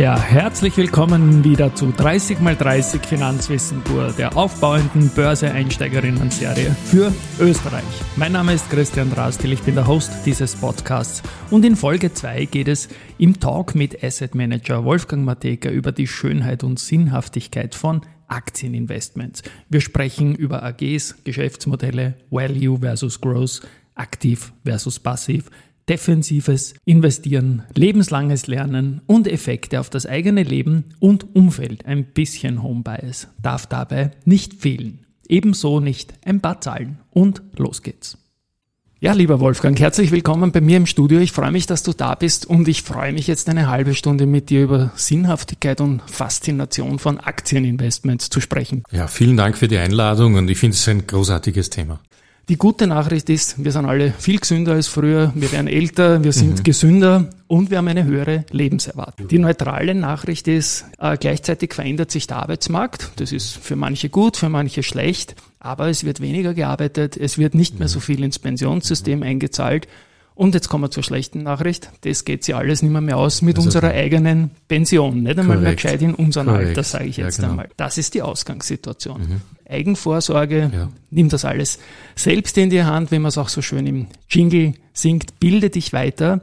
Ja, herzlich willkommen wieder zu 30x30 Finanzwissen pur, der aufbauenden Börse-Einsteigerinnen-Serie für Österreich. Mein Name ist Christian Drastil, ich bin der Host dieses Podcasts und in Folge 2 geht es im Talk mit Asset Manager Wolfgang Mateka über die Schönheit und Sinnhaftigkeit von Aktieninvestments. Wir sprechen über AGs, Geschäftsmodelle, Value versus Growth, aktiv versus passiv, defensives Investieren, lebenslanges Lernen und Effekte auf das eigene Leben und Umfeld. Ein bisschen Home Bias darf dabei nicht fehlen. Ebenso nicht ein paar Zahlen. Und los geht's. Ja, lieber Wolfgang, herzlich willkommen bei mir im Studio. Ich freue mich, dass du da bist und ich freue mich jetzt eine halbe Stunde mit dir über Sinnhaftigkeit und Faszination von Aktieninvestments zu sprechen. Ja, vielen Dank für die Einladung und ich finde es ein großartiges Thema. Die gute Nachricht ist, wir sind alle viel gesünder als früher, wir werden älter, wir sind mhm. gesünder und wir haben eine höhere Lebenserwartung. Die neutrale Nachricht ist, äh, gleichzeitig verändert sich der Arbeitsmarkt. Das ist für manche gut, für manche schlecht, aber es wird weniger gearbeitet, es wird nicht mehr so viel ins Pensionssystem eingezahlt. Und jetzt kommen wir zur schlechten Nachricht. Das geht sich alles nicht mehr, mehr aus mit also unserer eigenen Pension. Nicht einmal mehr gescheit in unserem Korrekt. Alter, sage ich jetzt ja, genau. einmal. Das ist die Ausgangssituation. Mhm. Eigenvorsorge, ja. nimm das alles selbst in die Hand, wie man es auch so schön im Jingle singt, bilde dich weiter.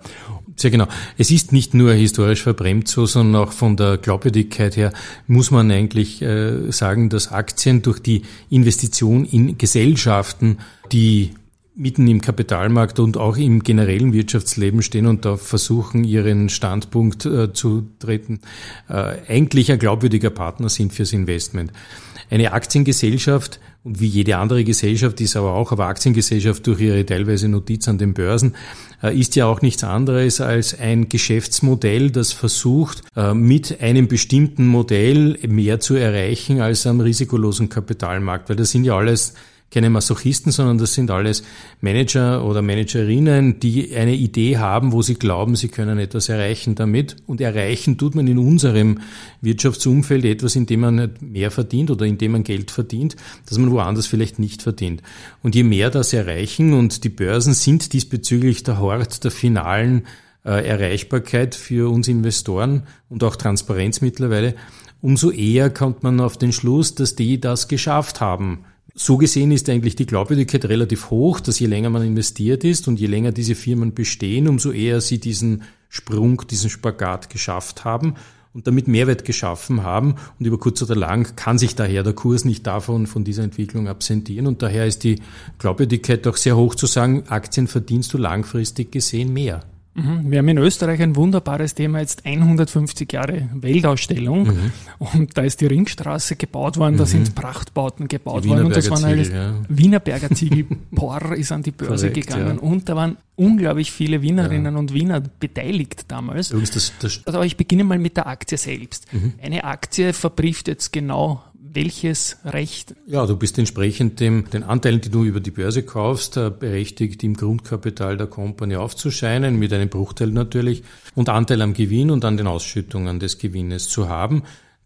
Sehr genau. Es ist nicht nur historisch verbrämt so, sondern auch von der Glaubwürdigkeit her muss man eigentlich äh, sagen, dass Aktien durch die Investition in Gesellschaften, die mitten im Kapitalmarkt und auch im generellen Wirtschaftsleben stehen und da versuchen, ihren Standpunkt äh, zu treten, äh, eigentlich ein glaubwürdiger Partner sind fürs Investment. Eine Aktiengesellschaft und wie jede andere Gesellschaft ist aber auch, aber Aktiengesellschaft durch ihre teilweise Notiz an den Börsen, äh, ist ja auch nichts anderes als ein Geschäftsmodell, das versucht, äh, mit einem bestimmten Modell mehr zu erreichen als am risikolosen Kapitalmarkt, weil das sind ja alles keine Masochisten, sondern das sind alles Manager oder Managerinnen, die eine Idee haben, wo sie glauben, sie können etwas erreichen damit. Und erreichen tut man in unserem Wirtschaftsumfeld etwas, indem man mehr verdient oder indem man Geld verdient, das man woanders vielleicht nicht verdient. Und je mehr das erreichen, und die Börsen sind diesbezüglich der Hort der finalen äh, Erreichbarkeit für uns Investoren und auch Transparenz mittlerweile, umso eher kommt man auf den Schluss, dass die das geschafft haben so gesehen ist eigentlich die Glaubwürdigkeit relativ hoch, dass je länger man investiert ist und je länger diese Firmen bestehen, umso eher sie diesen Sprung, diesen Spagat geschafft haben und damit Mehrwert geschaffen haben. Und über kurz oder lang kann sich daher der Kurs nicht davon, von dieser Entwicklung absentieren. Und daher ist die Glaubwürdigkeit auch sehr hoch zu sagen, Aktien verdienst du langfristig gesehen mehr. Mhm. Wir haben in Österreich ein wunderbares Thema, jetzt 150 Jahre Weltausstellung. Mhm. Und da ist die Ringstraße gebaut worden, mhm. da sind Prachtbauten gebaut worden. Und das waren alles ja. Wienerberger Ziegel. Por ist an die Börse Korrekt, gegangen. Ja. Und da waren unglaublich viele Wienerinnen ja. und Wiener beteiligt damals. Das, das also ich beginne mal mit der Aktie selbst. Mhm. Eine Aktie verbrieft jetzt genau welches Recht? Ja, du bist entsprechend dem, den Anteilen, die du über die Börse kaufst, äh, berechtigt, im Grundkapital der Company aufzuscheinen, mit einem Bruchteil natürlich, und Anteil am Gewinn und an den Ausschüttungen des Gewinnes zu haben.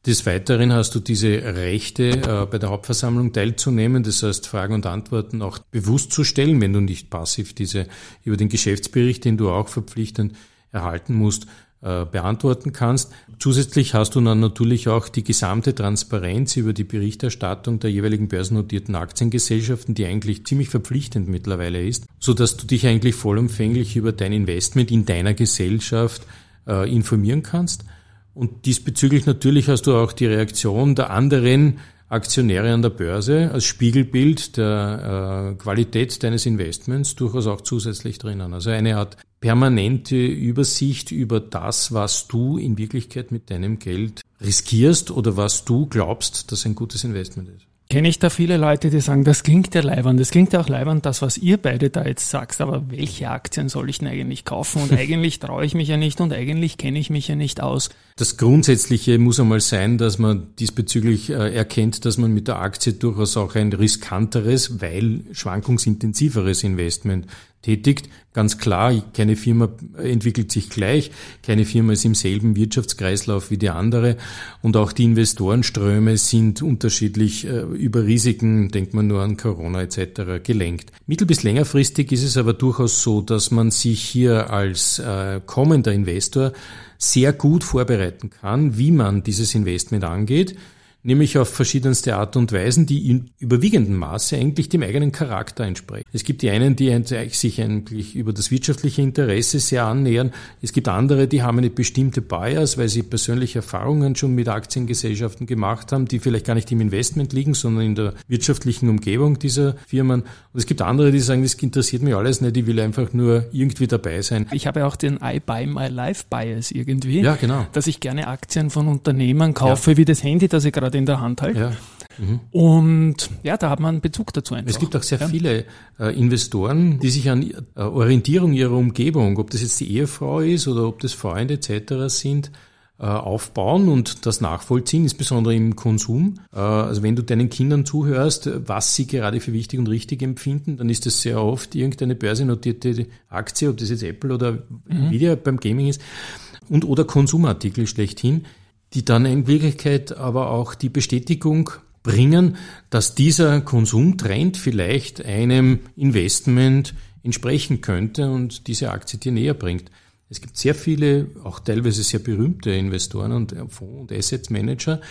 Des Weiteren hast du diese Rechte, äh, bei der Hauptversammlung teilzunehmen, das heißt Fragen und Antworten auch bewusst zu stellen, wenn du nicht passiv diese über den Geschäftsbericht, den du auch verpflichtend erhalten musst, äh, beantworten kannst. Zusätzlich hast du dann natürlich auch die gesamte Transparenz über die Berichterstattung der jeweiligen börsennotierten Aktiengesellschaften, die eigentlich ziemlich verpflichtend mittlerweile ist, so dass du dich eigentlich vollumfänglich über dein Investment in deiner Gesellschaft äh, informieren kannst. Und diesbezüglich natürlich hast du auch die Reaktion der anderen Aktionäre an der Börse als Spiegelbild der äh, Qualität deines Investments durchaus auch zusätzlich drinnen. Also eine Art permanente Übersicht über das, was du in Wirklichkeit mit deinem Geld riskierst oder was du glaubst, dass ein gutes Investment ist kenne ich da viele Leute, die sagen, das klingt ja leibend, das klingt ja auch leibend, das, was ihr beide da jetzt sagt, aber welche Aktien soll ich denn eigentlich kaufen? Und eigentlich traue ich mich ja nicht und eigentlich kenne ich mich ja nicht aus. Das Grundsätzliche muss einmal sein, dass man diesbezüglich äh, erkennt, dass man mit der Aktie durchaus auch ein riskanteres, weil schwankungsintensiveres Investment tätigt. Ganz klar, keine Firma entwickelt sich gleich, keine Firma ist im selben Wirtschaftskreislauf wie die andere und auch die Investorenströme sind unterschiedlich äh, über Risiken, denkt man nur an Corona etc., gelenkt. Mittel- bis längerfristig ist es aber durchaus so, dass man sich hier als äh, kommender Investor sehr gut vorbereiten kann, wie man dieses Investment angeht nämlich auf verschiedenste Art und Weisen, die in überwiegendem Maße eigentlich dem eigenen Charakter entsprechen. Es gibt die einen, die sich eigentlich über das wirtschaftliche Interesse sehr annähern. Es gibt andere, die haben eine bestimmte Bias, weil sie persönliche Erfahrungen schon mit Aktiengesellschaften gemacht haben, die vielleicht gar nicht im Investment liegen, sondern in der wirtschaftlichen Umgebung dieser Firmen. Und es gibt andere, die sagen, das interessiert mich alles nicht, ich will einfach nur irgendwie dabei sein. Ich habe auch den I buy my life Bias irgendwie. Ja, genau. Dass ich gerne Aktien von Unternehmen kaufe, ja. wie das Handy, das ich gerade gerade in der Hand halt. Ja. Mhm. Und ja, da hat man einen Bezug dazu einfach. Es gibt auch sehr ja. viele äh, Investoren, die sich an äh, Orientierung ihrer Umgebung, ob das jetzt die Ehefrau ist oder ob das Freunde etc. sind, äh, aufbauen und das nachvollziehen, insbesondere im Konsum. Äh, also wenn du deinen Kindern zuhörst, was sie gerade für wichtig und richtig empfinden, dann ist das sehr oft irgendeine börsennotierte Aktie, ob das jetzt Apple oder mhm. Nvidia beim Gaming ist, und oder Konsumartikel schlechthin die dann in Wirklichkeit aber auch die Bestätigung bringen, dass dieser Konsumtrend vielleicht einem Investment entsprechen könnte und diese Aktie dir näher bringt. Es gibt sehr viele, auch teilweise sehr berühmte Investoren und Fonds- und Asset Manager,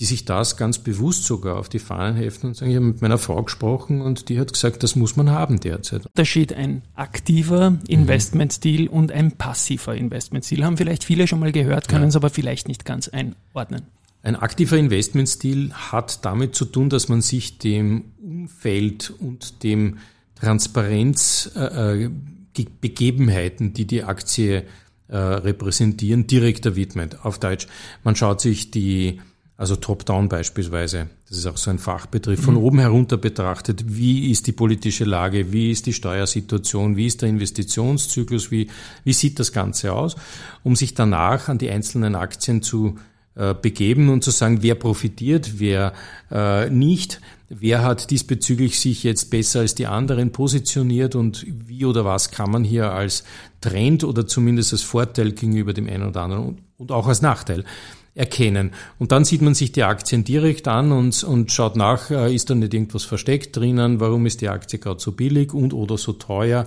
die sich das ganz bewusst sogar auf die Fahnen heften und sagen, ich habe mit meiner Frau gesprochen und die hat gesagt, das muss man haben derzeit. Da steht ein aktiver Investmentstil mhm. und ein passiver Investmentstil. Haben vielleicht viele schon mal gehört, können ja. es aber vielleicht nicht ganz einordnen. Ein aktiver Investmentstil hat damit zu tun, dass man sich dem Umfeld und dem Transparenzbegebenheiten, äh, die die Aktie äh, repräsentieren, direkter widmet. Auf Deutsch, man schaut sich die also Top-Down beispielsweise, das ist auch so ein Fachbegriff, von mhm. oben herunter betrachtet, wie ist die politische Lage, wie ist die Steuersituation, wie ist der Investitionszyklus, wie, wie sieht das Ganze aus, um sich danach an die einzelnen Aktien zu äh, begeben und zu sagen, wer profitiert, wer äh, nicht, wer hat diesbezüglich sich jetzt besser als die anderen positioniert und wie oder was kann man hier als Trend oder zumindest als Vorteil gegenüber dem einen oder anderen und, und auch als Nachteil erkennen. Und dann sieht man sich die Aktien direkt an und, und schaut nach, äh, ist da nicht irgendwas versteckt drinnen, warum ist die Aktie gerade so billig und oder so teuer.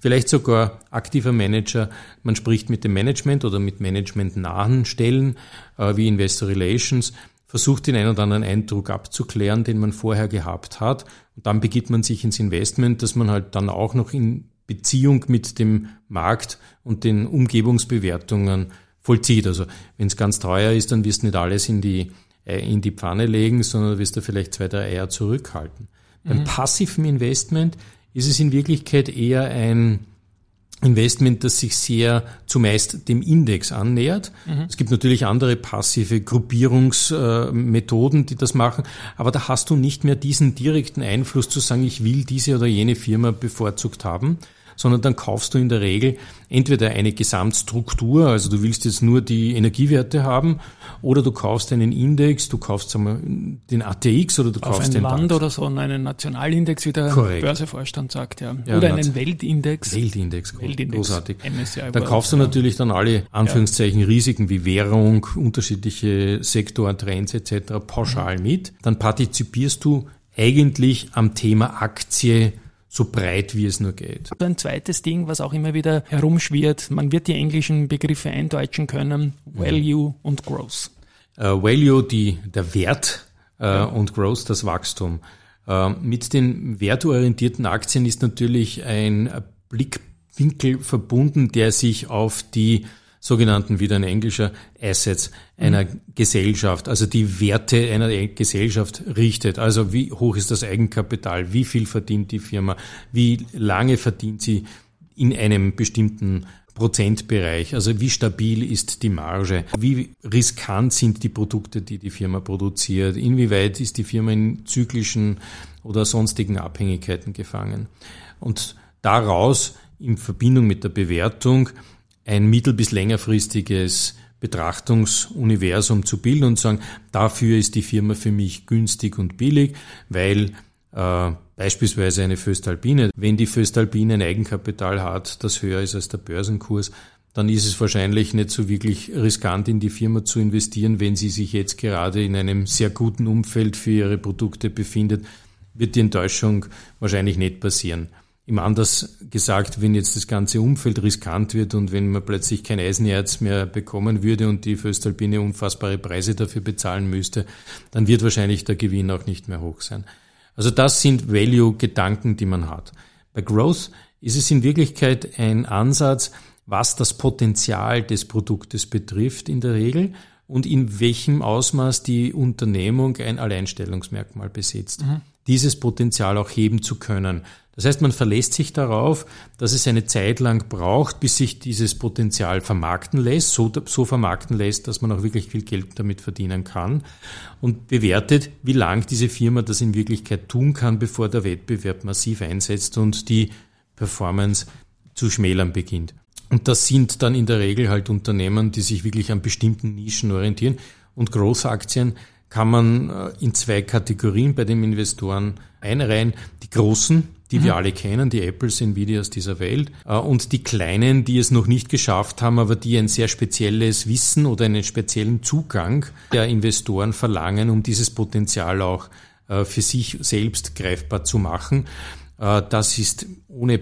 Vielleicht sogar aktiver Manager, man spricht mit dem Management oder mit managementnahen Stellen äh, wie Investor Relations, versucht den einen oder anderen Eindruck abzuklären, den man vorher gehabt hat. Und dann begibt man sich ins Investment, dass man halt dann auch noch in Beziehung mit dem Markt und den Umgebungsbewertungen vollzieht. Also wenn es ganz teuer ist, dann wirst du nicht alles in die, äh, in die Pfanne legen, sondern wirst du vielleicht zwei, drei Eier zurückhalten. Mhm. Beim passiven Investment ist es in Wirklichkeit eher ein Investment, das sich sehr zumeist dem Index annähert. Mhm. Es gibt natürlich andere passive Gruppierungsmethoden, die das machen, aber da hast du nicht mehr diesen direkten Einfluss zu sagen, ich will diese oder jene Firma bevorzugt haben, sondern dann kaufst du in der Regel entweder eine Gesamtstruktur, also du willst jetzt nur die Energiewerte haben, oder du kaufst einen Index, du kaufst sagen wir, den ATX oder du Auf kaufst ein den Land DAX. oder so, einen Nationalindex, wie der Korrekt. Börsevorstand sagt, ja. ja oder einen Weltindex. Weltindex, Weltindex. großartig. MSCI da kaufst du natürlich dann alle Anführungszeichen ja. Risiken wie Währung, unterschiedliche Sektoren, Trends etc. pauschal mhm. mit. Dann partizipierst du eigentlich am Thema Aktie so breit wie es nur geht. Ein zweites Ding, was auch immer wieder herumschwirrt, man wird die englischen Begriffe eindeutschen können, Value ja. und Growth. Uh, Value, die, der Wert uh, ja. und Growth, das Wachstum. Uh, mit den wertorientierten Aktien ist natürlich ein Blickwinkel verbunden, der sich auf die sogenannten, wieder ein englischer, Assets einer mhm. Gesellschaft, also die Werte einer Gesellschaft richtet. Also wie hoch ist das Eigenkapital, wie viel verdient die Firma, wie lange verdient sie in einem bestimmten Prozentbereich, also wie stabil ist die Marge, wie riskant sind die Produkte, die die Firma produziert, inwieweit ist die Firma in zyklischen oder sonstigen Abhängigkeiten gefangen. Und daraus in Verbindung mit der Bewertung ein mittel- bis längerfristiges Betrachtungsuniversum zu bilden und sagen, dafür ist die Firma für mich günstig und billig, weil äh, beispielsweise eine Föstalpine, wenn die Föstalpine ein Eigenkapital hat, das höher ist als der Börsenkurs, dann ist es wahrscheinlich nicht so wirklich riskant in die Firma zu investieren, wenn sie sich jetzt gerade in einem sehr guten Umfeld für ihre Produkte befindet, wird die Enttäuschung wahrscheinlich nicht passieren. Im anders gesagt, wenn jetzt das ganze Umfeld riskant wird und wenn man plötzlich kein Eisenerz mehr bekommen würde und die Föstalpine unfassbare Preise dafür bezahlen müsste, dann wird wahrscheinlich der Gewinn auch nicht mehr hoch sein. Also das sind Value-Gedanken, die man hat. Bei Growth ist es in Wirklichkeit ein Ansatz, was das Potenzial des Produktes betrifft in der Regel und in welchem Ausmaß die Unternehmung ein Alleinstellungsmerkmal besitzt. Mhm. Dieses Potenzial auch heben zu können. Das heißt, man verlässt sich darauf, dass es eine Zeit lang braucht, bis sich dieses Potenzial vermarkten lässt, so, so vermarkten lässt, dass man auch wirklich viel Geld damit verdienen kann und bewertet, wie lang diese Firma das in Wirklichkeit tun kann, bevor der Wettbewerb massiv einsetzt und die Performance zu schmälern beginnt. Und das sind dann in der Regel halt Unternehmen, die sich wirklich an bestimmten Nischen orientieren. Und Großaktien kann man äh, in zwei Kategorien bei den Investoren einreihen. Die großen, die mhm. wir alle kennen, die Apples, Nvidias dieser Welt, äh, und die kleinen, die es noch nicht geschafft haben, aber die ein sehr spezielles Wissen oder einen speziellen Zugang der Investoren verlangen, um dieses Potenzial auch äh, für sich selbst greifbar zu machen. Das ist ohne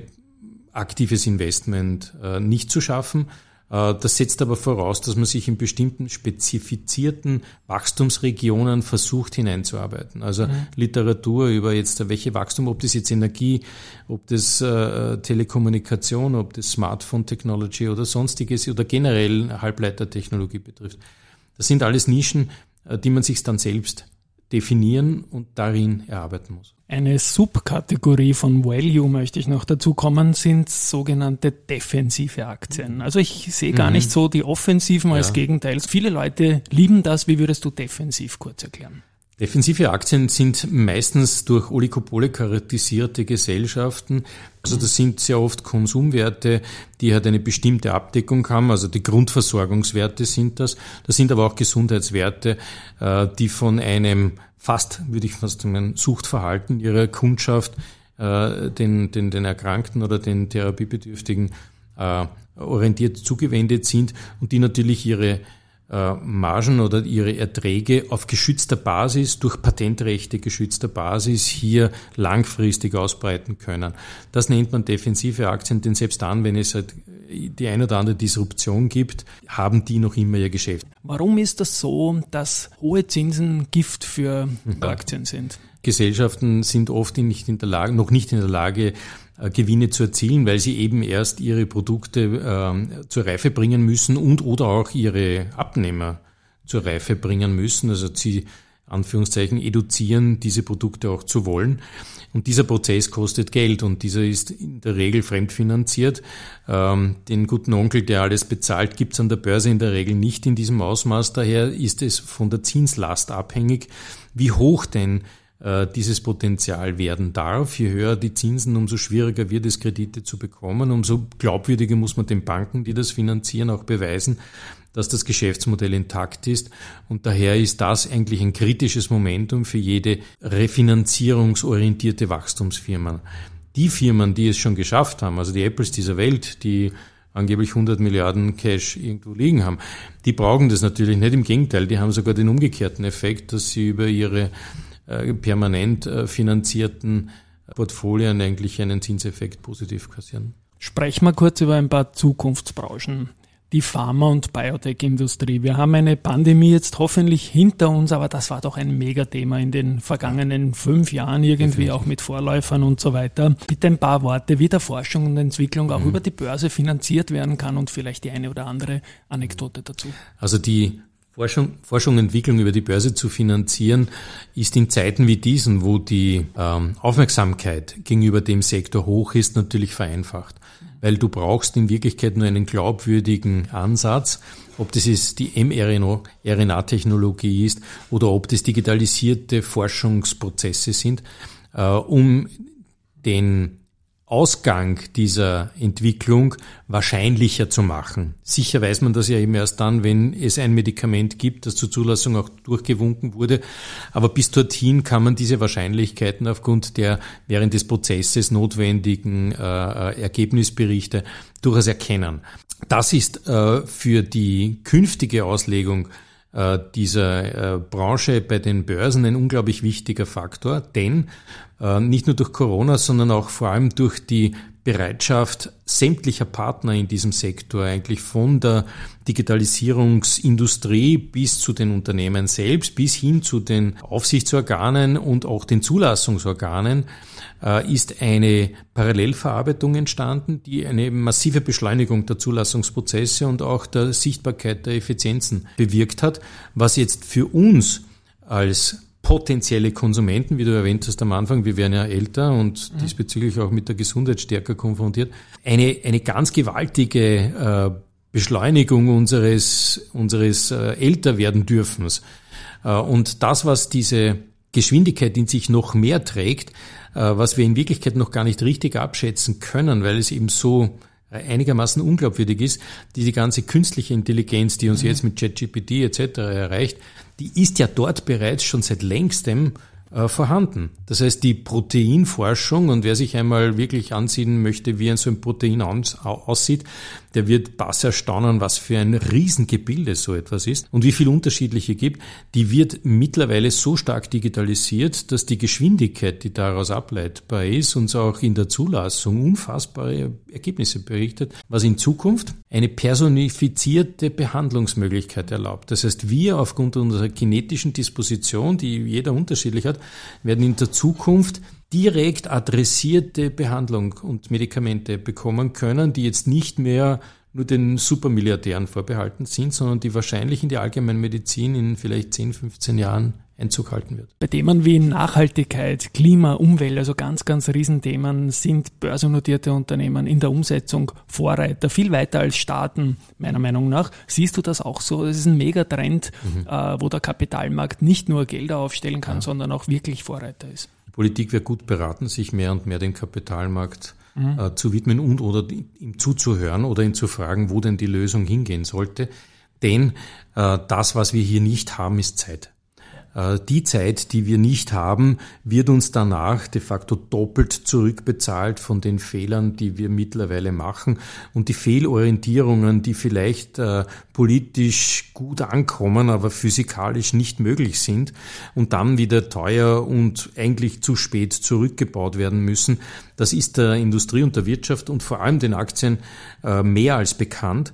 aktives Investment nicht zu schaffen. Äh, das setzt aber voraus, dass man sich in bestimmten spezifizierten Wachstumsregionen versucht hineinzuarbeiten. Also mhm. Literatur über jetzt welche Wachstum, ob das jetzt Energie, ob das äh, Telekommunikation, ob das Smartphone Technology oder sonstiges oder generell Halbleitertechnologie betrifft. Das sind alles Nischen, äh, die man sich dann selbst definieren und darin erarbeiten muss. Eine Subkategorie von Value möchte ich noch dazu kommen, sind sogenannte defensive Aktien. Also ich sehe gar mhm. nicht so die offensiven als ja. Gegenteil. Viele Leute lieben das. Wie würdest du defensiv kurz erklären? Defensive Aktien sind meistens durch Oligopole charakterisierte Gesellschaften. Also das sind sehr oft Konsumwerte, die halt eine bestimmte Abdeckung haben. Also die Grundversorgungswerte sind das. Das sind aber auch Gesundheitswerte, äh, die von einem fast, würde ich fast sagen, Suchtverhalten ihrer Kundschaft äh, den, den, den Erkrankten oder den Therapiebedürftigen äh, orientiert zugewendet sind und die natürlich ihre Margen oder ihre Erträge auf geschützter Basis, durch Patentrechte geschützter Basis hier langfristig ausbreiten können. Das nennt man defensive Aktien, denn selbst dann, wenn es halt die ein oder andere Disruption gibt, haben die noch immer ihr Geschäft. Warum ist das so, dass hohe Zinsen Gift für mhm. Aktien sind? Gesellschaften sind oft nicht in der Lage, noch nicht in der Lage, äh, Gewinne zu erzielen, weil sie eben erst ihre Produkte äh, zur Reife bringen müssen und oder auch ihre Abnehmer zur Reife bringen müssen. Also sie Anführungszeichen eduzieren, diese Produkte auch zu wollen. Und dieser Prozess kostet Geld und dieser ist in der Regel fremdfinanziert. Ähm, den guten Onkel, der alles bezahlt, gibt's an der Börse in der Regel nicht in diesem Ausmaß. Daher ist es von der Zinslast abhängig, wie hoch denn äh, dieses Potenzial werden darf. Je höher die Zinsen, umso schwieriger wird es, Kredite zu bekommen, umso glaubwürdiger muss man den Banken, die das finanzieren, auch beweisen, dass das Geschäftsmodell intakt ist. Und daher ist das eigentlich ein kritisches Momentum für jede refinanzierungsorientierte Wachstumsfirma. Die Firmen, die es schon geschafft haben, also die Apples dieser Welt, die angeblich 100 Milliarden Cash irgendwo liegen haben, die brauchen das natürlich nicht. Im Gegenteil, die haben sogar den umgekehrten Effekt, dass sie über ihre äh, permanent äh, finanzierten Portfolien eigentlich einen Zinseffekt positiv kassieren. Sprechen wir kurz über ein paar Zukunftsbranchen. Die Pharma- und Biotech-Industrie. Wir haben eine Pandemie jetzt hoffentlich hinter uns, aber das war doch ein Megathema in den vergangenen fünf Jahren irgendwie, auch mit Vorläufern und so weiter. Bitte ein paar Worte, wie der Forschung und Entwicklung auch mhm. über die Börse finanziert werden kann und vielleicht die eine oder andere Anekdote dazu. Also die Forschung, Forschung Entwicklung über die Börse zu finanzieren, ist in Zeiten wie diesen, wo die ähm, Aufmerksamkeit gegenüber dem Sektor hoch ist, natürlich vereinfacht. Weil du brauchst in Wirklichkeit nur einen glaubwürdigen Ansatz, ob das ist die mRNA-Technologie ist oder ob das digitalisierte Forschungsprozesse sind, äh, um den Ausgang dieser Entwicklung wahrscheinlicher zu machen. Sicher weiß man das ja eben erst dann, wenn es ein Medikament gibt, das zur Zulassung auch durchgewunken wurde. Aber bis dorthin kann man diese Wahrscheinlichkeiten aufgrund der während des Prozesses notwendigen äh, Ergebnisberichte durchaus erkennen. Das ist äh, für die künftige Auslegung äh, dieser äh, Branche bei den Börsen ein unglaublich wichtiger Faktor, denn äh, nicht nur durch Corona, sondern auch vor allem durch die Bereitschaft sämtlicher Partner in diesem Sektor, eigentlich von der Digitalisierungsindustrie bis zu den Unternehmen selbst, bis hin zu den Aufsichtsorganen und auch den Zulassungsorganen, ist eine Parallelverarbeitung entstanden, die eine massive Beschleunigung der Zulassungsprozesse und auch der Sichtbarkeit der Effizienzen bewirkt hat, was jetzt für uns als potenzielle Konsumenten, wie du erwähnt hast am Anfang, wir werden ja älter und mhm. diesbezüglich auch mit der Gesundheit stärker konfrontiert, eine, eine ganz gewaltige äh, Beschleunigung unseres, unseres äh, Älterwerden dürfens. Äh, und das, was diese Geschwindigkeit in sich noch mehr trägt, äh, was wir in Wirklichkeit noch gar nicht richtig abschätzen können, weil es eben so einigermaßen unglaubwürdig ist, die, die ganze künstliche Intelligenz, die uns mhm. jetzt mit ChatGPT etc. erreicht, die ist ja dort bereits schon seit längstem äh, vorhanden. Das heißt, die Proteinforschung und wer sich einmal wirklich ansehen möchte, wie ein so ein Protein aussieht, der wird bass erstaunen, was für ein Riesengebilde so etwas ist und wie viel unterschiedliche gibt. Die wird mittlerweile so stark digitalisiert, dass die Geschwindigkeit, die daraus ableitbar ist, uns auch in der Zulassung unfassbare Ergebnisse berichtet, was in Zukunft eine personifizierte Behandlungsmöglichkeit erlaubt. Das heißt, wir aufgrund unserer kinetischen Disposition, die jeder unterschiedlich hat, werden in der Zukunft direkt adressierte Behandlung und Medikamente bekommen können, die jetzt nicht mehr nur den Supermilliardären vorbehalten sind, sondern die wahrscheinlich in die Allgemeinmedizin in vielleicht 10, 15 Jahren Einzug halten wird. Bei Themen wie Nachhaltigkeit, Klima, Umwelt, also ganz, ganz Riesenthemen, sind börsennotierte Unternehmen in der Umsetzung Vorreiter, viel weiter als Staaten, meiner Meinung nach. Siehst du das auch so? Das ist ein Megatrend, mhm. äh, wo der Kapitalmarkt nicht nur Gelder aufstellen kann, ja. sondern auch wirklich Vorreiter ist. Politik wäre gut beraten, sich mehr und mehr dem Kapitalmarkt mhm. äh, zu widmen und oder ihm zuzuhören oder ihn zu fragen, wo denn die Lösung hingehen sollte. Denn äh, das, was wir hier nicht haben, ist Zeit. Äh, die Zeit, die wir nicht haben, wird uns danach de facto doppelt zurückbezahlt von den Fehlern, die wir mittlerweile machen und die Fehlorientierungen, die vielleicht äh, politisch gut ankommen, aber physikalisch nicht möglich sind und dann wieder teuer und eigentlich zu spät zurückgebaut werden müssen. Das ist der Industrie und der Wirtschaft und vor allem den Aktien äh, mehr als bekannt.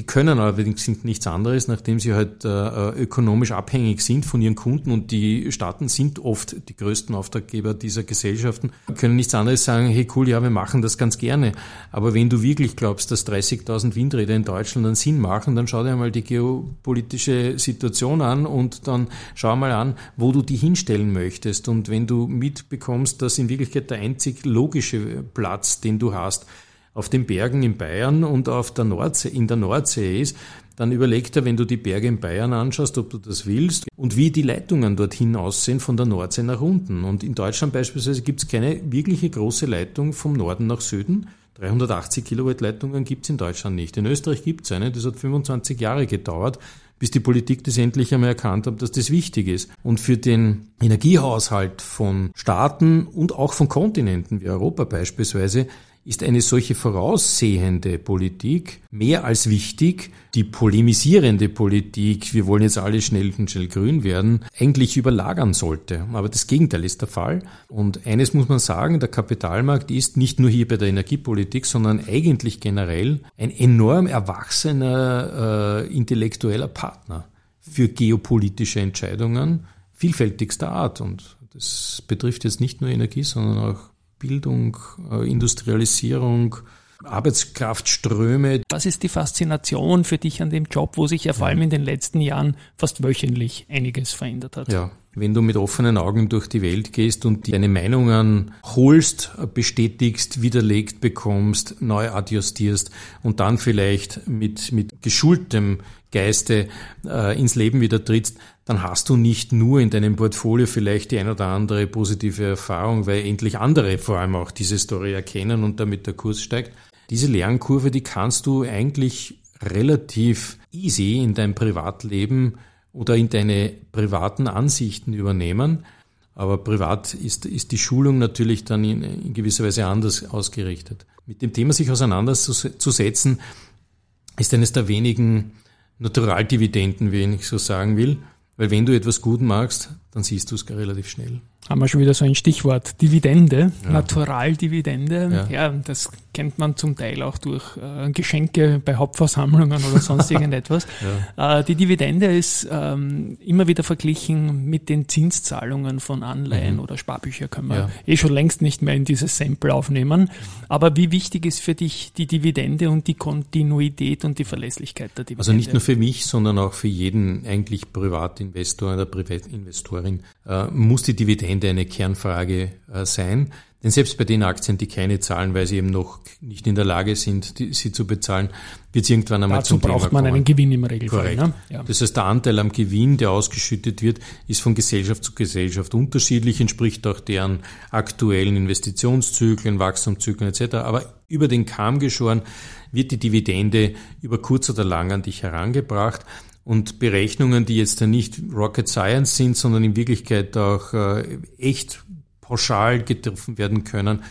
Die können allerdings nichts anderes, nachdem sie halt äh, ökonomisch abhängig sind von ihren Kunden und die Staaten sind oft die größten Auftraggeber dieser Gesellschaften, können nichts anderes sagen, hey cool, ja, wir machen das ganz gerne. Aber wenn du wirklich glaubst, dass 30.000 Windräder in Deutschland einen Sinn machen, dann schau dir mal die geopolitische Situation an und dann schau mal an, wo du die hinstellen möchtest. Und wenn du mitbekommst, dass in Wirklichkeit der einzig logische Platz, den du hast, auf den Bergen in Bayern und auf der Nordsee, in der Nordsee ist, dann überleg dir, wenn du die Berge in Bayern anschaust, ob du das willst und wie die Leitungen dorthin aussehen von der Nordsee nach unten. Und in Deutschland beispielsweise gibt es keine wirkliche große Leitung vom Norden nach Süden. 380 Kilowatt Leitungen gibt es in Deutschland nicht. In Österreich gibt es eine, das hat 25 Jahre gedauert, bis die Politik das endlich einmal erkannt hat, dass das wichtig ist. Und für den Energiehaushalt von Staaten und auch von Kontinenten wie Europa beispielsweise ist eine solche voraussehende Politik mehr als wichtig, die polemisierende Politik, wir wollen jetzt alle schnell und schnell grün werden, eigentlich überlagern sollte. Aber das Gegenteil ist der Fall. Und eines muss man sagen, der Kapitalmarkt ist nicht nur hier bei der Energiepolitik, sondern eigentlich generell ein enorm erwachsener äh, intellektueller Partner für geopolitische Entscheidungen vielfältigster Art. Und das betrifft jetzt nicht nur Energie, sondern auch Bildung, äh, Industrialisierung, Arbeitskraftströme. Was ist die Faszination für dich an dem Job, wo sich ja vor allem in den letzten Jahren fast wöchentlich einiges verändert hat? Ja, wenn du mit offenen Augen durch die Welt gehst und deine Meinungen holst, bestätigst, widerlegt bekommst, neu adjustierst und dann vielleicht mit, mit geschultem Geiste äh, ins Leben wieder trittst, dann hast du nicht nur in deinem Portfolio vielleicht die ein oder andere positive Erfahrung, weil endlich andere vor allem auch diese Story erkennen und damit der Kurs steigt. Diese Lernkurve, die kannst du eigentlich relativ easy in dein Privatleben oder in deine privaten Ansichten übernehmen. Aber privat ist, ist die Schulung natürlich dann in, in gewisser Weise anders ausgerichtet. Mit dem Thema sich auseinanderzusetzen, ist eines der wenigen Naturaldividenden, wenn ich so sagen will. Weil wenn du etwas gut machst, dann siehst du es relativ schnell haben wir schon wieder so ein Stichwort. Dividende, ja. Naturaldividende. Ja. ja. das kennt man zum Teil auch durch äh, Geschenke bei Hauptversammlungen oder sonst irgendetwas. Ja. Äh, die Dividende ist ähm, immer wieder verglichen mit den Zinszahlungen von Anleihen mhm. oder Sparbücher können wir eh schon längst nicht mehr in dieses Sample aufnehmen. Aber wie wichtig ist für dich die Dividende und die Kontinuität und die Verlässlichkeit der Dividende? Also nicht nur für mich, sondern auch für jeden eigentlich Privatinvestor oder Privatinvestorin äh, muss die Dividende Ende eine Kernfrage äh, sein. Denn selbst bei den Aktien, die keine zahlen, weil sie eben noch nicht in der Lage sind, die, sie zu bezahlen, wird es irgendwann einmal Dazu zum braucht Thema man kommen. einen Gewinn im Regelfall. Ne? Ja. Das heißt, der Anteil am Gewinn, der ausgeschüttet wird, ist von Gesellschaft zu Gesellschaft unterschiedlich, entspricht auch deren aktuellen Investitionszyklen, Wachstumszyklen etc. Aber über den Kamm geschoren wird die Dividende über kurz oder lang an dich herangebracht und Berechnungen, die jetzt nicht Rocket Science sind, sondern in Wirklichkeit auch äh, echt pauschal getroffen werden können,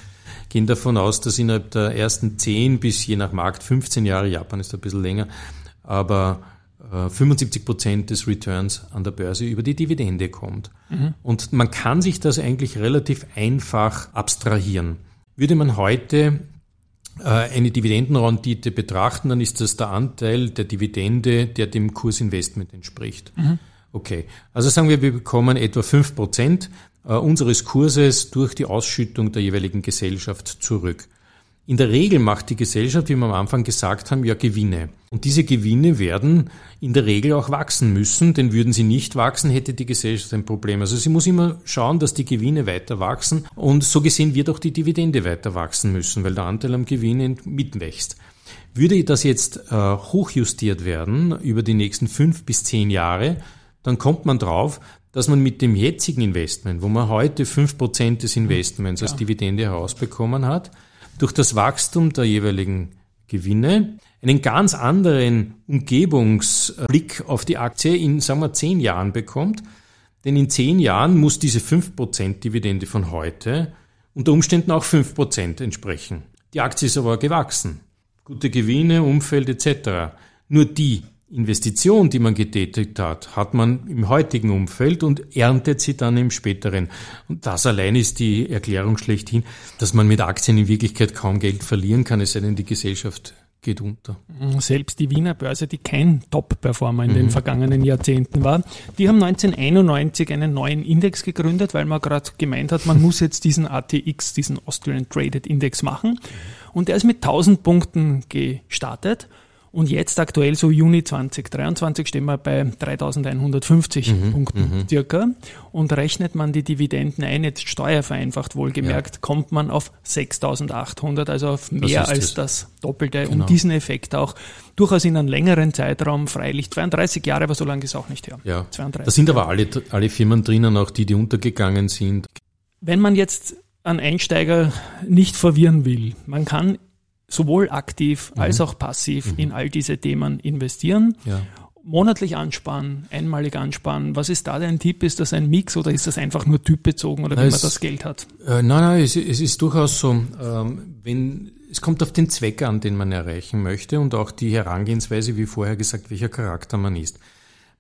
gehen davon aus, dass innerhalb der ersten 10 bis je nach Markt 15 Jahre, Japan ist ein bisschen länger, aber 75 äh, Prozent des Returns an der Börse über die Dividende kommt. Mhm. Und man kann sich das eigentlich relativ einfach abstrahieren. Würde man heute eine Dividendenrendite betrachten, dann ist das der Anteil der Dividende, der dem Kursinvestment entspricht. Mhm. Okay, also sagen wir, wir bekommen etwa fünf Prozent äh, unseres Kurses durch die Ausschüttung der jeweiligen Gesellschaft zurück. In der Regel macht die Gesellschaft, wie wir am Anfang gesagt haben, ja Gewinne. Und diese Gewinne werden in der Regel auch wachsen müssen, denn würden sie nicht wachsen, hätte die Gesellschaft ein Problem. Also sie muss immer schauen, dass die Gewinne weiter wachsen und so gesehen wird auch die Dividende weiter wachsen müssen, weil der Anteil am Gewinn mitwächst. Würde das jetzt äh, hochjustiert werden über die nächsten fünf bis zehn Jahre, dann kommt man drauf, dass man mit dem jetzigen Investment, wo man heute fünf Prozent des Investments als Dividende herausbekommen hat, durch das Wachstum der jeweiligen Gewinne einen ganz anderen Umgebungsblick auf die Aktie in, sagen wir, zehn Jahren bekommt. Denn in zehn Jahren muss diese 5% Dividende von heute unter Umständen auch 5% entsprechen. Die Aktie ist aber gewachsen. Gute Gewinne, Umfeld etc. Nur die Investition, die man getätigt hat, hat man im heutigen Umfeld und erntet sie dann im späteren. Und das allein ist die Erklärung schlechthin, dass man mit Aktien in Wirklichkeit kaum Geld verlieren kann, es sei denn, die Gesellschaft geht unter. Selbst die Wiener Börse, die kein Top-Performer in mhm. den vergangenen Jahrzehnten war, die haben 1991 einen neuen Index gegründet, weil man gerade gemeint hat, man muss jetzt diesen ATX, diesen Austrian Traded Index machen. Und der ist mit 1000 Punkten gestartet. Und jetzt aktuell, so Juni 2023, stehen wir bei 3150 mhm, Punkten mhm. circa. Und rechnet man die Dividenden ein, jetzt steuervereinfacht wohlgemerkt, ja. kommt man auf 6800, also auf mehr das als das, das Doppelte. Genau. Um diesen Effekt auch durchaus in einem längeren Zeitraum, freilich 32 Jahre, aber so lange ist auch nicht her. Ja. 32 da sind aber alle, alle Firmen drinnen, auch die, die untergegangen sind. Wenn man jetzt einen Einsteiger nicht verwirren will, man kann sowohl aktiv mhm. als auch passiv mhm. in all diese Themen investieren. Ja. Monatlich ansparen, einmalig ansparen. Was ist da dein Tipp? Ist das ein Mix oder ist das einfach nur typbezogen oder wie man das Geld hat? Äh, nein, nein, es, es, ist durchaus so, ähm, wenn, es kommt auf den Zweck an, den man erreichen möchte und auch die Herangehensweise, wie vorher gesagt, welcher Charakter man ist.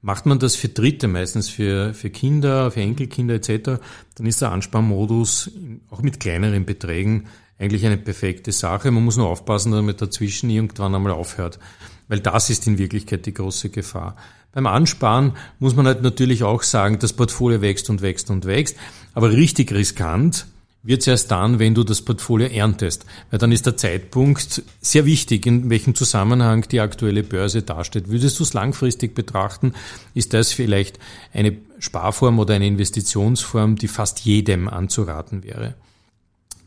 Macht man das für Dritte, meistens für, für Kinder, für Enkelkinder etc., dann ist der Ansparmodus auch mit kleineren Beträgen eigentlich eine perfekte Sache. Man muss nur aufpassen, damit dazwischen irgendwann einmal aufhört. Weil das ist in Wirklichkeit die große Gefahr. Beim Ansparen muss man halt natürlich auch sagen, das Portfolio wächst und wächst und wächst. Aber richtig riskant wird es erst dann, wenn du das Portfolio erntest. Weil dann ist der Zeitpunkt sehr wichtig, in welchem Zusammenhang die aktuelle Börse dasteht. Würdest du es langfristig betrachten, ist das vielleicht eine Sparform oder eine Investitionsform, die fast jedem anzuraten wäre.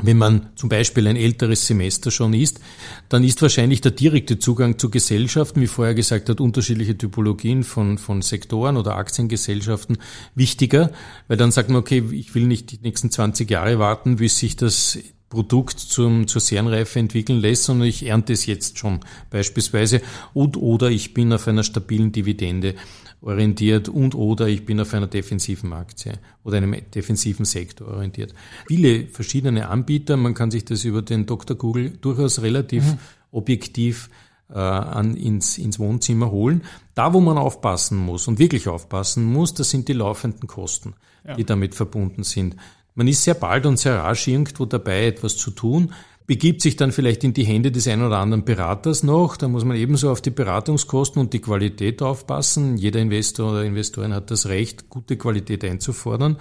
Wenn man zum Beispiel ein älteres Semester schon ist, dann ist wahrscheinlich der direkte Zugang zu Gesellschaften, wie vorher gesagt hat, unterschiedliche Typologien von, von Sektoren oder Aktiengesellschaften wichtiger, weil dann sagt man, okay, ich will nicht die nächsten 20 Jahre warten, bis sich das Produkt zum, zur Serienreife entwickeln lässt, sondern ich ernte es jetzt schon beispielsweise und oder ich bin auf einer stabilen Dividende orientiert und oder ich bin auf einer defensiven Aktie oder einem defensiven Sektor orientiert. Viele verschiedene Anbieter, man kann sich das über den Dr. Google durchaus relativ mhm. objektiv äh, an, ins, ins Wohnzimmer holen. Da, wo man aufpassen muss und wirklich aufpassen muss, das sind die laufenden Kosten, ja. die damit verbunden sind. Man ist sehr bald und sehr rasch irgendwo dabei, etwas zu tun begibt sich dann vielleicht in die Hände des einen oder anderen Beraters noch. Da muss man ebenso auf die Beratungskosten und die Qualität aufpassen. Jeder Investor oder Investorin hat das Recht, gute Qualität einzufordern,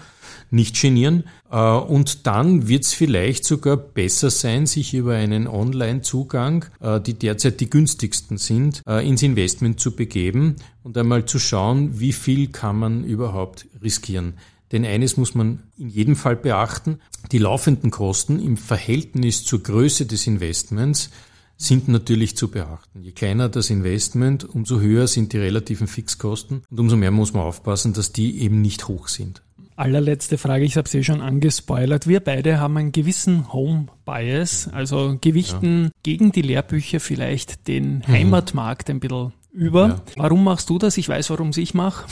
nicht genieren. Äh, und dann wird es vielleicht sogar besser sein, sich über einen Online-Zugang, äh, die derzeit die günstigsten sind, äh, ins Investment zu begeben und einmal zu schauen, wie viel kann man überhaupt riskieren. Denn eines muss man in jedem Fall beachten, die laufenden Kosten im Verhältnis zur Größe des Investments sind natürlich zu beachten. Je kleiner das Investment, umso höher sind die relativen Fixkosten und umso mehr muss man aufpassen, dass die eben nicht hoch sind. Allerletzte Frage, ich habe sie schon angespoilert. Wir beide haben einen gewissen Home-Bias, also gewichten ja. gegen die Lehrbücher vielleicht den mhm. Heimatmarkt ein bisschen über. Ja. Warum machst du das? Ich weiß, warum ich mache.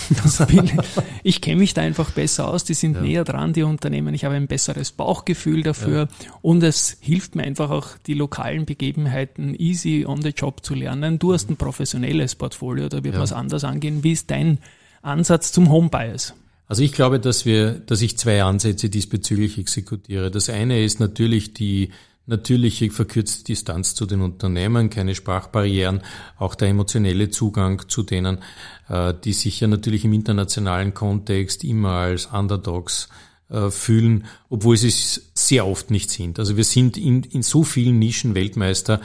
ich kenne mich da einfach besser aus. Die sind ja. näher dran, die Unternehmen. Ich habe ein besseres Bauchgefühl dafür. Ja. Und es hilft mir einfach auch, die lokalen Begebenheiten easy on the job zu lernen. Du hast ein professionelles Portfolio, da wird ja. was anders angehen. Wie ist dein Ansatz zum Home Bias? Also ich glaube, dass wir, dass ich zwei Ansätze diesbezüglich exekutiere. Das eine ist natürlich die natürliche verkürzte Distanz zu den Unternehmen, keine Sprachbarrieren, auch der emotionelle Zugang zu denen, äh, die sich ja natürlich im internationalen Kontext immer als Underdogs äh, fühlen, obwohl sie es sehr oft nicht sind. Also wir sind in, in so vielen Nischen Weltmeister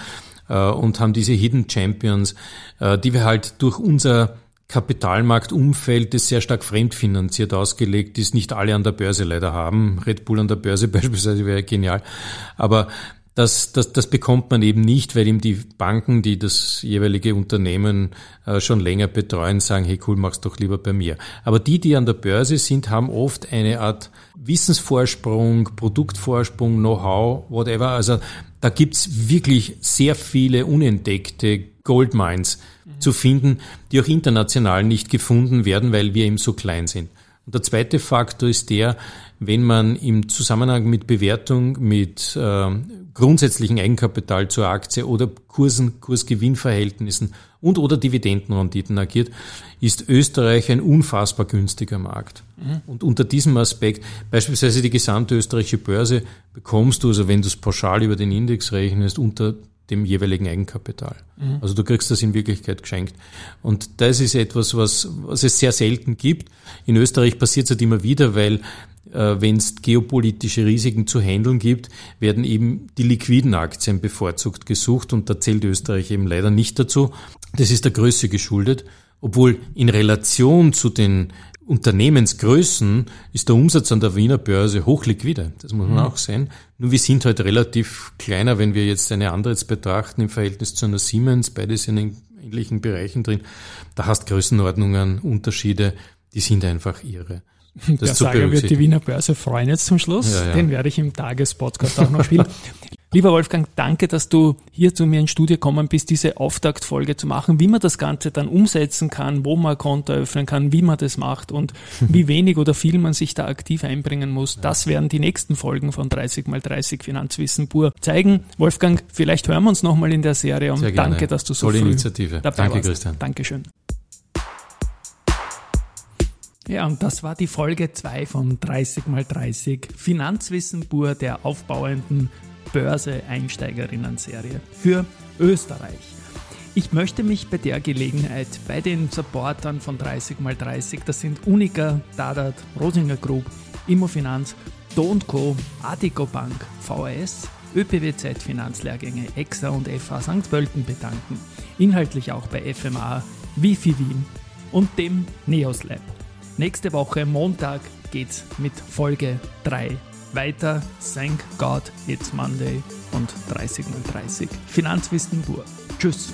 äh, und haben diese Hidden Champions, die wir halt durch unser Kapitalmarktumfeld, das sehr stark fremdfinanziert ausgelegt ist, nicht alle an der Börse leider haben. Red Bull an der Börse beispielsweise wäre genial. Aber das, das, das bekommt man eben nicht, weil ihm die Banken, die das jeweilige Unternehmen äh, schon länger betreuen, sagen, hey cool, mach's doch lieber bei mir. Aber die, die an der Börse sind, haben oft eine Art Wissensvorsprung, Produktvorsprung, Know-how, whatever. Also da gibt's wirklich sehr viele unentdeckte Goldmines. Zu finden, die auch international nicht gefunden werden, weil wir eben so klein sind. Und der zweite Faktor ist der, wenn man im Zusammenhang mit Bewertung, mit äh, grundsätzlichen Eigenkapital zur Aktie oder Kursen, Kursgewinnverhältnissen und oder Dividendenrenditen agiert, ist Österreich ein unfassbar günstiger Markt. Mhm. Und unter diesem Aspekt, beispielsweise die gesamte österreichische Börse, bekommst du, also wenn du es pauschal über den Index rechnest, unter dem jeweiligen Eigenkapital. Mhm. Also du kriegst das in Wirklichkeit geschenkt. Und das ist etwas, was, was es sehr selten gibt. In Österreich passiert es halt immer wieder, weil äh, wenn es geopolitische Risiken zu handeln gibt, werden eben die liquiden Aktien bevorzugt gesucht und da zählt Österreich eben leider nicht dazu. Das ist der Größe geschuldet, obwohl in Relation zu den Unternehmensgrößen ist der Umsatz an der Wiener Börse hochliquide. Das muss man mhm. auch sehen. Nur wir sind halt relativ kleiner, wenn wir jetzt eine andere jetzt betrachten im Verhältnis zu einer Siemens. Beide sind in ähnlichen Bereichen drin. Da hast Größenordnungen, Unterschiede, die sind einfach irre. Das Der Sager wird die Wiener Börse freuen jetzt zum Schluss. Ja, ja. Den werde ich im Tagespodcast auch noch spielen. Lieber Wolfgang, danke, dass du hier zu mir ins Studio gekommen bist, diese Auftaktfolge zu machen, wie man das Ganze dann umsetzen kann, wo man Konto öffnen kann, wie man das macht und wie wenig oder viel man sich da aktiv einbringen muss. Das werden die nächsten Folgen von 30 mal 30 Finanzwissen pur zeigen. Wolfgang, vielleicht hören wir uns nochmal in der Serie und danke, dass du so Tolle früh Initiative. dabei danke, warst. Christian. Dankeschön. Ja, und das war die Folge 2 von 30 mal 30 Finanzwissen pur der aufbauenden Börse-Einsteigerinnen-Serie für Österreich. Ich möchte mich bei der Gelegenheit bei den Supportern von 30x30, das sind Unica, Dadat, Rosinger Group, Immofinanz, Do Co., Adico Bank, VAS, ÖPWZ Finanzlehrgänge, EXA und FH St. Pölten bedanken. Inhaltlich auch bei FMA, Wifi Wien und dem Neos Lab. Nächste Woche, Montag, geht's mit Folge 3 weiter. Thank God, it's Monday und 30 mal 30. Finanzwissen pur. Tschüss.